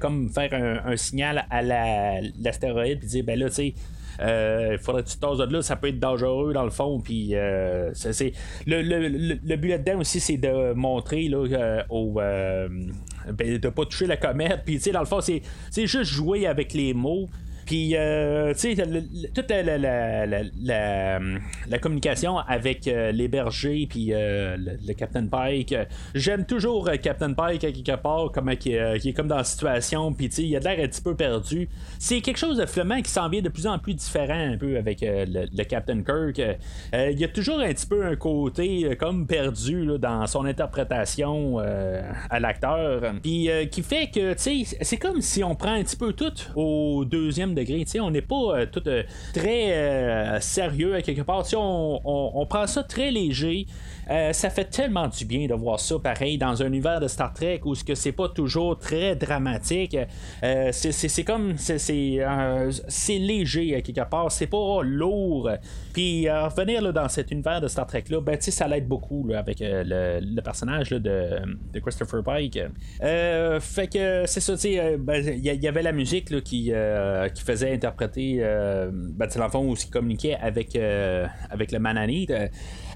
comme faire un, signal à l'astéroïde, puis dire, ben là, tu sais, euh, il faudrait que tu de là, ça peut être dangereux dans le fond. Puis le, le, le, but là-dedans aussi, c'est de montrer là, au, ben, de pas toucher la comète. Puis tu sais, dans le fond, c'est juste jouer avec les mots. Puis, euh, tu sais, toute la, la, communication avec euh, les bergers, puis euh, le, Captain Pike. J'aime toujours Captain Pike quelque part, comme, qui, est comme dans la situation, puis tu sais, il a l'air un petit peu perdu. C'est quelque chose de flamand qui s'en vient de plus en plus différent un peu avec le, Captain Kirk. il y a toujours un petit peu un côté comme perdu dans son interprétation à l'acteur, puis qui fait que, tu sais, c'est comme si on prend un petit peu tout au deuxième degré. on n'est pas euh, tout euh, très euh, sérieux à quelque part. On, prend ça très léger. Ça fait tellement du bien de voir ça pareil dans un univers de Star Trek où ce que c'est pas toujours très dramatique. c'est comme c'est c'est léger quelque part. C'est pas lourd. Puis revenir là, dans cet univers de Star Trek là, ben ça l'aide beaucoup avec le, personnage de, de, Christopher Pike. fait que c'est ça. Il ben, y, y, avait la musique qui, qui faisait interpréter, ben, le fond, où il communiquait avec, avec le Mananite.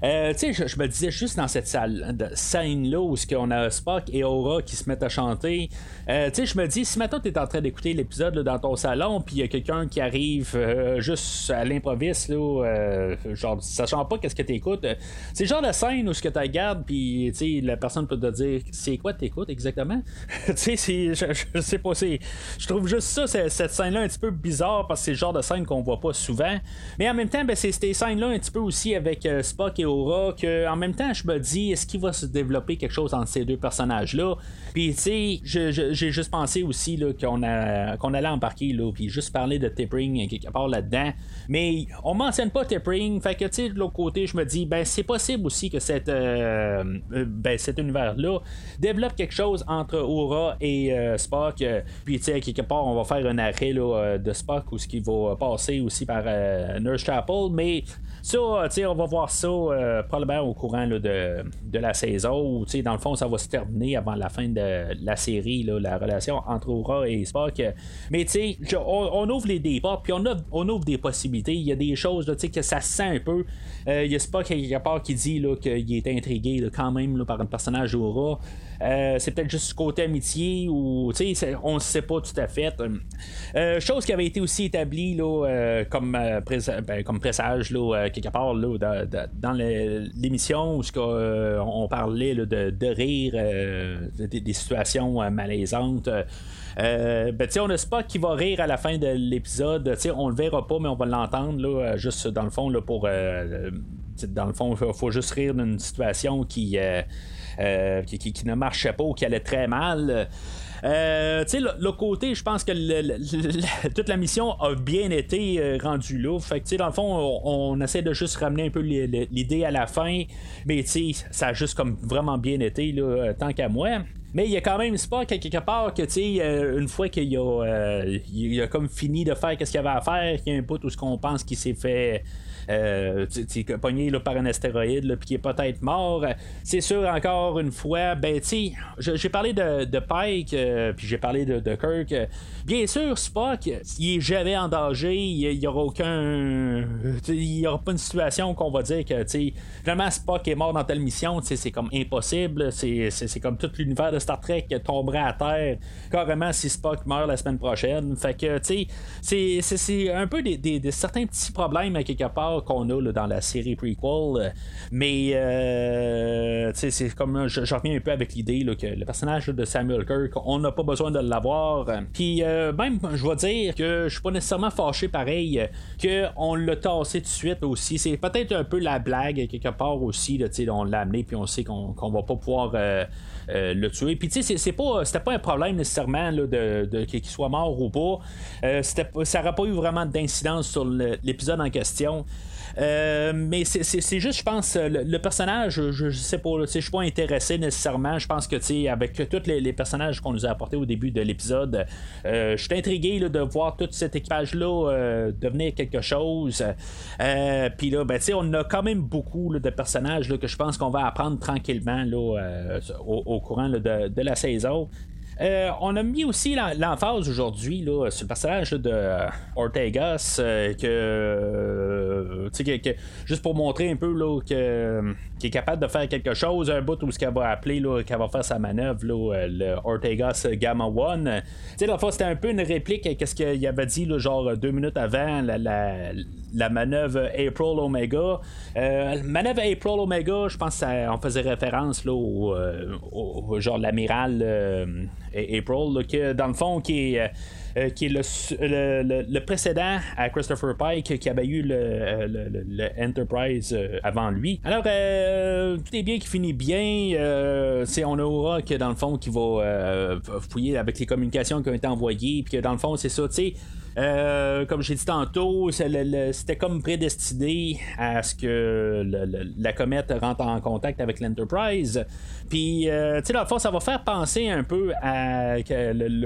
Euh, tu sais, je, me juste dans cette salle, scène-là où on a Spock et Aura qui se mettent à chanter, euh, tu sais, je me dis, si maintenant tu es en train d'écouter l'épisode dans ton salon, puis il y a quelqu'un qui arrive euh, juste à l'improviste, là, genre, sachant pas qu'est-ce que tu écoutes, c'est genre de scène où ce que tu regardes, puis tu sais, la personne peut te dire, c'est quoi tu écoutes exactement? tu sais, je, je, sais pas, je trouve juste ça, cette scène-là, un petit peu bizarre parce que c'est le genre de scène qu'on voit pas souvent. Mais en même temps, ben, c'est ces scènes-là un petit peu aussi avec Spock et Aura que en même temps je me dis est-ce qu'il va se développer quelque chose entre ces deux personnages là puis tu sais j'ai juste pensé aussi qu'on a qu'on allait embarquer là puis juste parler de Tipping quelque part là-dedans. Mais on mentionne pas Tipping fait que tu sais de l'autre côté je me dis ben c'est possible aussi que cette euh, euh, ben, cet univers là développe quelque chose entre Aura et euh, Spock puis tu sais quelque part on va faire un arrêt là, de Spock ou ce qui va passer aussi par Nurse Chapel mais ça, on va voir ça euh, probablement au courant de, de, la saison où, dans le fond, ça va se terminer avant la fin de la série, la relation entre Aura et Spock. Mais, tu sais, on, ouvre les débats, puis on, on, ouvre des possibilités. Il y a des choses, là, que ça se sent un peu. Euh, il y a Spock, quelque part, qui dit qu'il est intrigué quand même par un personnage d'Aura. Euh, c'est peut-être juste côté amitié ou on ne sait pas tout à fait. Euh, chose qui avait été aussi établie là, euh, comme, ben, comme là, quelque part là, dans, l'émission où on parlait de, rire des, situations malaisantes. ben, on a Spock qui va rire à la fin de l'épisode. On le verra pas, mais on va l'entendre juste dans le fond là, pour. dans le fond, il faut juste rire d'une situation qui. Euh, qui, ne marchait pas ou qui allait très mal. Euh, tu sais, le, côté, je pense que toute la mission a bien été euh, rendue là. Fait que, tu sais, dans le fond, on, essaie de juste ramener un peu l'idée à la fin. Mais, tu sais, ça a juste comme vraiment bien été, là, tant qu'à moi. Mais il y a quand même pas quelque part que, tu sais, une fois qu'il a, il a comme fini de faire ce qu'il avait à faire, qu'il y a un bout où ce qu'on pense qu'il s'est fait euh, pogné là, par un astéroïde, puis qui est peut-être mort. C'est sûr, encore une fois, ben, tu j'ai parlé de, de Pike, euh, puis j'ai parlé de, de, Kirk. Bien sûr, Spock, il est jamais en danger, il n'y aura aucun. Il n'y aura pas une situation qu'on va dire que, vraiment, Spock est mort dans telle mission, c'est comme impossible. C'est comme tout l'univers de Star Trek tomberait à terre carrément si Spock meurt la semaine prochaine. Fait que, tu sais, c'est un peu des, certains petits problèmes quelque part qu'on a dans la série prequel. Mais euh, c'est comme je, reviens un peu avec l'idée que le personnage de Samuel Kirk, on n'a pas besoin de l'avoir. Puis euh, même, je vais dire que je suis pas nécessairement fâché pareil qu'on l'a tassé tout de suite aussi. C'est peut-être un peu la blague quelque part aussi. On l'a amené puis on sait qu'on va pas pouvoir. Euh, le tuer. Puis tu sais, c'est pas, c'était pas un problème nécessairement là, de, qu'il soit mort ou pas. ça n'aurait pas eu vraiment d'incidence sur l'épisode en question. Euh, mais c'est juste, je pense, le, personnage, je, sais pas, je suis pas intéressé nécessairement. Je pense que, tu avec tous les, personnages qu'on nous a apportés au début de l'épisode, euh, je suis intrigué de voir tout cet équipage-là euh, devenir quelque chose. Puis là, ben, on a quand même beaucoup de personnages que je pense qu'on va apprendre tranquillement là, au, courant de, la saison. Euh, on a mis aussi l'emphase aujourd'hui sur le personnage de Ortegas, euh, euh, que, juste pour montrer un peu là, que, qu'il est capable de faire quelque chose, un bout où ce qu'elle va appeler, qu'elle va faire sa manœuvre, le Ortegas Gamma One. Tu sais, fois, c'était un peu une réplique à ce qu'il avait dit, genre deux minutes avant la, manœuvre April Omega. manœuvre April Omega, je pense qu'on faisait référence là, au, genre l'amiral April, que dans le fond, qui est. Euh, qui est le, le, précédent à Christopher Pike qui avait eu le, le Enterprise euh, avant lui. Alors, euh, tout est bien qui finit bien. c'est on aura que dans le fond qui va fouiller avec les communications qui ont été envoyées, puis que dans le fond, c'est ça, tu sais. Euh, comme j'ai dit tantôt, c'était comme prédestiné à ce que la comète rentre en contact avec l'Enterprise. Puis, euh, tu sais, le fond, ça va faire penser un peu à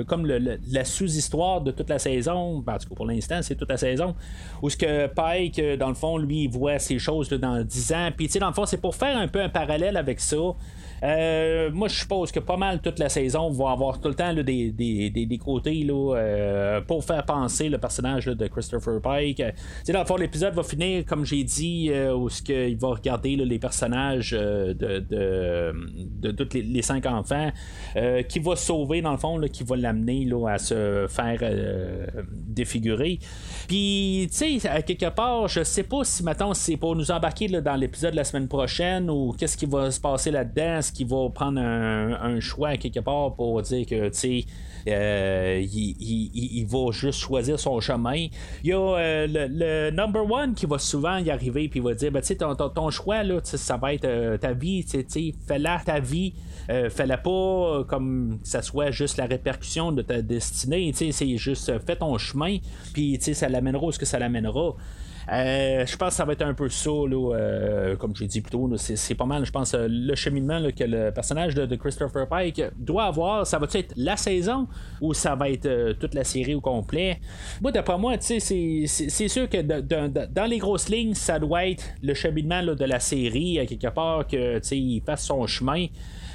comme la sous-histoire de toute la saison. En tout cas, pour l'instant, c'est toute la saison. Où ce que Pike, dans le fond, lui, voit ces choses dans 10 ans. Puis, tu sais, dans le fond, c'est pour faire un peu un parallèle avec ça. Euh, moi, je suppose que pas mal toute la saison va avoir tout le temps des, des, côtés là, euh, pour faire penser le personnage de Christopher Pike. dans le fond, l'épisode va finir, comme j'ai dit, euh, où ce il va regarder les personnages de, de, de, tous les, cinq enfants, qui va sauver, dans le fond, qui va l'amener à se faire défigurer. Puis, tu sais, à quelque part, je sais pas si maintenant c'est pour nous embarquer dans l'épisode de la semaine prochaine ou qu'est-ce qui va se passer là-dedans, est-ce qu'il va prendre un, choix à quelque part pour dire que, tu sais, euh, il, va juste choisir son chemin. Il y a euh, le, number one qui va souvent y arriver puis il va dire ben, ton, ton, ton, choix, là, ça va être euh, ta vie, fais-la ta vie. fais-la pas comme que ça soit juste la répercussion de ta destinée. C'est juste fais ton chemin, puis ça l'amènera où ce que ça l'amènera. Euh, je pense que ça va être un peu ça, euh, comme j'ai dit plus tôt. C'est pas mal, je pense, euh, le cheminement que le personnage de, Christopher Pike doit avoir. Ça va être la saison ou ça va être toute la série au complet? Moi, d'après moi, c'est sûr que dans les grosses lignes, ça doit être le cheminement de la série, à quelque part, qu'il fasse son chemin.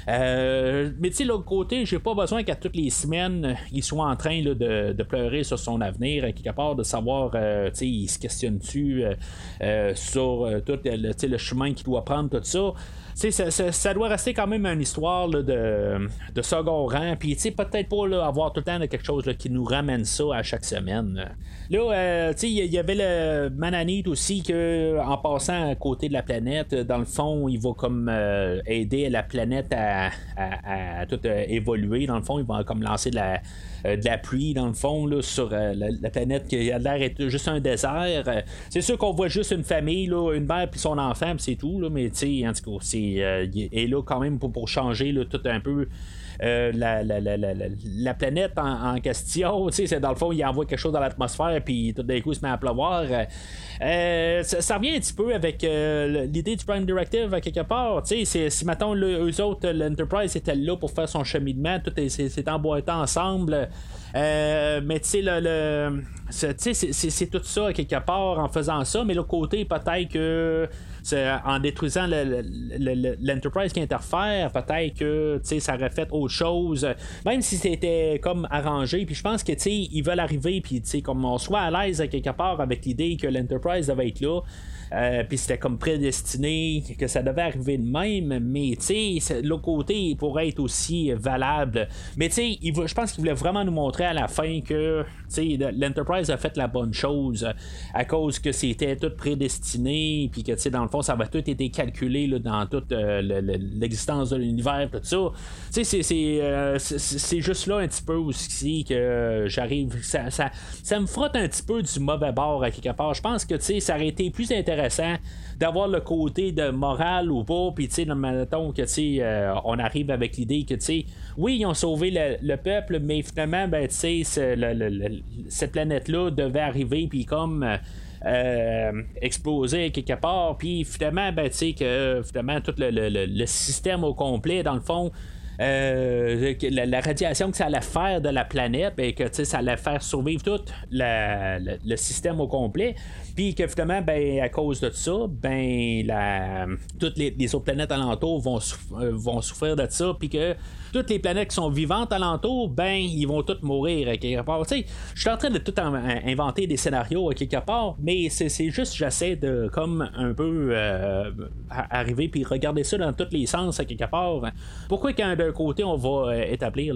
Euh, mais tu sais, l'autre côté, j'ai pas besoin qu'à toutes les semaines, il soit en train de, pleurer sur son avenir, quelque part, de savoir, euh, tu sais, il se questionne-tu euh, sur tout le, le chemin qu'il doit prendre, tout ça. Ça, ça, ça, doit rester quand même une histoire de, de second rang. Puis, peut-être pas avoir tout le temps quelque chose qui nous ramène ça à chaque semaine. Là, il y, avait le Mananite aussi, que en passant à côté de la planète, dans le fond, il va comme aider la planète à, à, tout évoluer. Dans le fond, il va comme lancer de la euh, de la pluie, dans le fond, là, sur euh, la, planète qui a l'air être juste un désert. Euh, c'est sûr qu'on voit juste une famille, là, une mère puis son enfant, c'est tout, mais tu sais, en tout cas, c'est, il est là quand même pour, pour changer tout un peu euh, la, la, la, la, planète en, en question, c'est dans le fond, il envoie quelque chose dans l'atmosphère, puis tout d'un coup, il se met à pleuvoir. Euh, ça, revient un petit peu avec euh, l'idée du Prime Directive à quelque part. Si, mettons, eux autres, l'Enterprise était là pour faire son cheminement, tout s'est emboîté ensemble. mais tu sais, le, c'est tout ça à quelque part en faisant ça, mais l'autre côté, peut-être que en détruisant l'Enterprise qui interfère, peut-être que ça aurait fait autre chose. Même si c'était comme arrangé, puis je pense que ils veulent arriver, puis comme on soit à l'aise quelque part avec l'idée que l'Enterprise devait être là. Euh, puis c'était comme prédestiné que ça devait arriver de même, mais tu sais, l'autre côté pourrait être aussi valable. Mais tu sais, je pense qu'il voulait vraiment nous montrer à la fin que l'Enterprise a fait la bonne chose à cause que c'était tout prédestiné, puis que tu sais, dans le fond, ça va tout été calculé là, dans toute euh, l'existence de l'univers, tout ça. Tu sais, euh, c'est juste là un petit peu aussi que j'arrive. Ça, ça, ça, me frotte un petit peu du mauvais bord à quelque part. Je pense que tu sais, ça aurait été plus intéressant d'avoir le côté de morale ou pas, puis tu sais, mettons que tu euh, on arrive avec l'idée que tu sais, oui, ils ont sauvé le, peuple, mais finalement, ben tu sais, cette planète-là devait arriver, puis comme. Euh, exploser quelque part, puis finalement, ben, tu sais, que finalement, tout le, système au complet, dans le fond, euh, la, radiation que ça allait faire de la planète, et ben, que ça allait faire survivre tout le système au complet. Puis que finalement, ben, à cause de ça, ben, la, toutes les, autres planètes alentours vont, euh, vont souffrir de ça. Puis que toutes les planètes qui sont vivantes alentour, ben, ils vont toutes mourir à quelque part. Tu sais, je suis en train de tout inventer des scénarios à quelque part, mais c'est juste, j'essaie de, comme, un peu euh, arriver puis regarder ça dans tous les sens à quelque part. Pourquoi qu'un d'un côté, on va euh, établir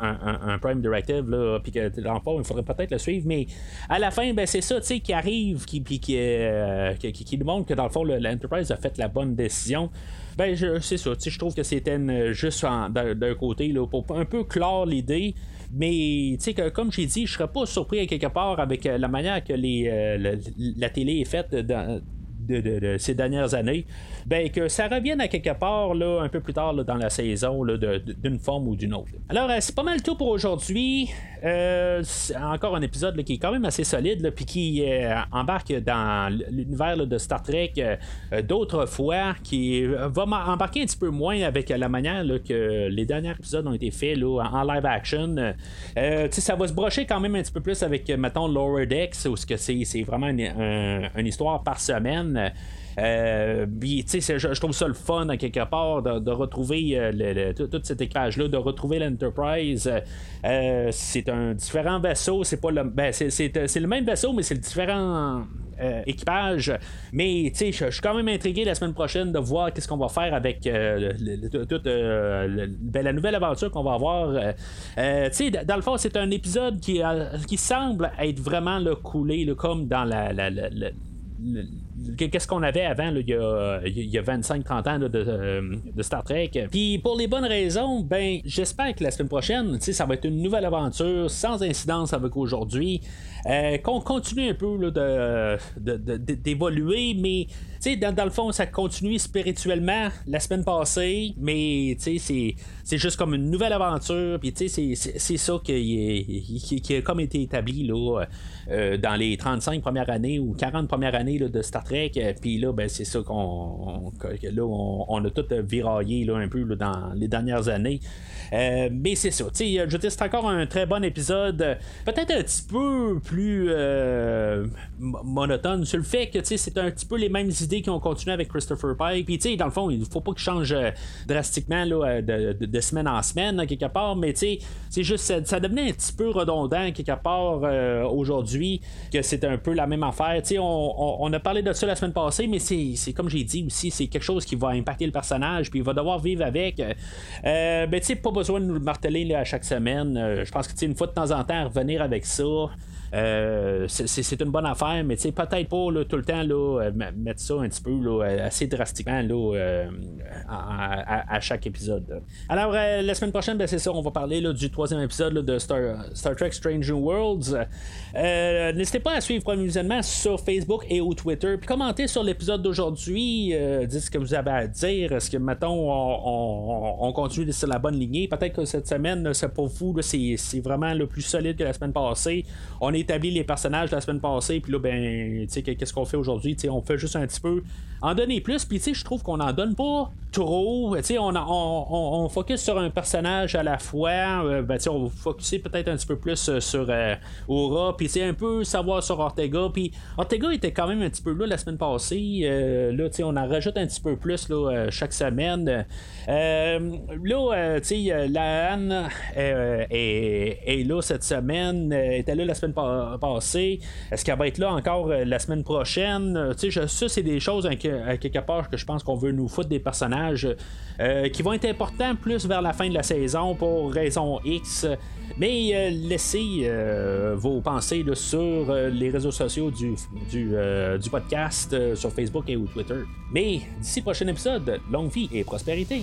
un, Prime Directive, là, puis que, dans il faudrait peut-être le suivre, mais à la fin, ben, c'est ça, tu sais, qui arrive, qui, puis qui, euh, qui, qui, nous montre que, dans le fond, l'Enterprise a fait la bonne décision. Ben, c'est ça. Je trouve que c'était juste d'un côté là, pour un peu clore l'idée. Mais, tu sais, comme j'ai dit, je serais pas surpris quelque part avec euh, la manière que les, euh, la, télé est faite dans, de, ces dernières années, ben que ça revienne à quelque part là, un peu plus tard dans la saison d'une forme ou d'une autre. Alors euh, c'est pas mal tout pour aujourd'hui. Euh, encore un épisode qui est quand même assez solide puis qui euh, embarque dans l'univers de Star Trek d'autres fois, qui va embarquer un petit peu moins avec la manière que les derniers épisodes ont été faits en live action. ça va se brocher quand même un petit peu plus avec mettons Lower Decks où c'est vraiment une, histoire par semaine Euh, je, trouve ça le fun, à quelque part, de, retrouver euh, tout, cet équipage-là, de retrouver l'Enterprise. Euh, c'est un différent vaisseau, c'est pas le. Ben, c'est, le même vaisseau, mais c'est le différent. équipage. Mais je suis quand même intrigué la semaine prochaine de voir qu'est-ce qu'on va faire avec ben, la nouvelle aventure qu'on va avoir. tu dans le fond, c'est un épisode qui, qui semble être vraiment le coulé, comme dans la qu'est-ce qu'on avait avant, il, y a, 25-30 ans euh, de, Star Trek? Puis pour les bonnes raisons, ben j'espère que la semaine prochaine, ça va être une nouvelle aventure sans incidence avec aujourd'hui. Euh, qu'on continue un peu d'évoluer, mais dans, dans, le fond, ça continue spirituellement la semaine passée, mais c'est, c'est juste comme une nouvelle aventure, puis c'est, c'est ça qui, qui, a comme été établi là, euh, dans les 35 premières années ou 40 premières années de Star Puis là, ben, c'est ça qu'on là, on, a tout viraillé là, un peu dans les dernières années. Euh, mais c'est ça, je veux c'est encore un très bon épisode, peut-être un petit peu plus euh, monotone sur le fait que c'est un petit peu les mêmes idées qui ont continué avec Christopher Pike. Puis, dans le fond, il faut pas qu'il change euh, drastiquement là, de, semaine en semaine, quelque part, mais c'est juste, ça, devenait un petit peu redondant, quelque part, aujourd'hui, que c'est un peu la même affaire. On, on, a parlé de ça la semaine passée, mais c'est comme j'ai dit aussi, c'est quelque chose qui va impacter le personnage, puis il va devoir vivre avec. ben, tu sais, pas besoin de nous le marteler à chaque semaine. Euh, je pense que une fois de temps en temps, revenir avec ça. Euh, c'est une bonne affaire, mais peut-être pas tout le temps là, euh, mettre ça un petit peu assez drastiquement à, chaque épisode. Alors, la semaine prochaine, ben, c'est ça, on va parler du troisième épisode de Star, Star, Trek Strange Worlds. N'hésitez pas à suivre Premier sur Facebook et au Twitter, puis commentez sur l'épisode d'aujourd'hui, dites ce que vous avez à dire. Est-ce que, mettons, on, continue sur la bonne lignée? Peut-être que cette semaine, c'est pour vous, c'est vraiment le plus solide que la semaine passée. On est établi les personnages la semaine passée, puis là, ben, tu sais, qu'est-ce qu'on fait aujourd'hui? Tu sais, on fait juste un petit peu en donner plus, puis tu sais, je trouve qu'on en donne pas trop. Tu sais, on, on, on, focus sur un personnage à la fois. Euh, ben, tu sais, on va focuser peut-être un petit peu plus euh, sur euh, Aura, puis tu sais, un peu savoir sur Ortega. Puis Ortega était quand même un petit peu là la semaine passée. là, tu sais, on en rajoute un petit peu plus là, chaque semaine. là, tu sais, la Anne est, est, là cette semaine, était là la semaine passée passé? Est-ce qu'elle va être là encore euh, la semaine prochaine? Euh, tu sais, ça, c'est des choses à quelque part que je pense qu'on veut nous foutre des personnages euh, qui vont être importants plus vers la fin de la saison pour raison X. Mais laissez vos pensées sur les réseaux sociaux du, podcast, sur Facebook et ou Twitter. Mais d'ici prochain épisode, longue vie et prospérité.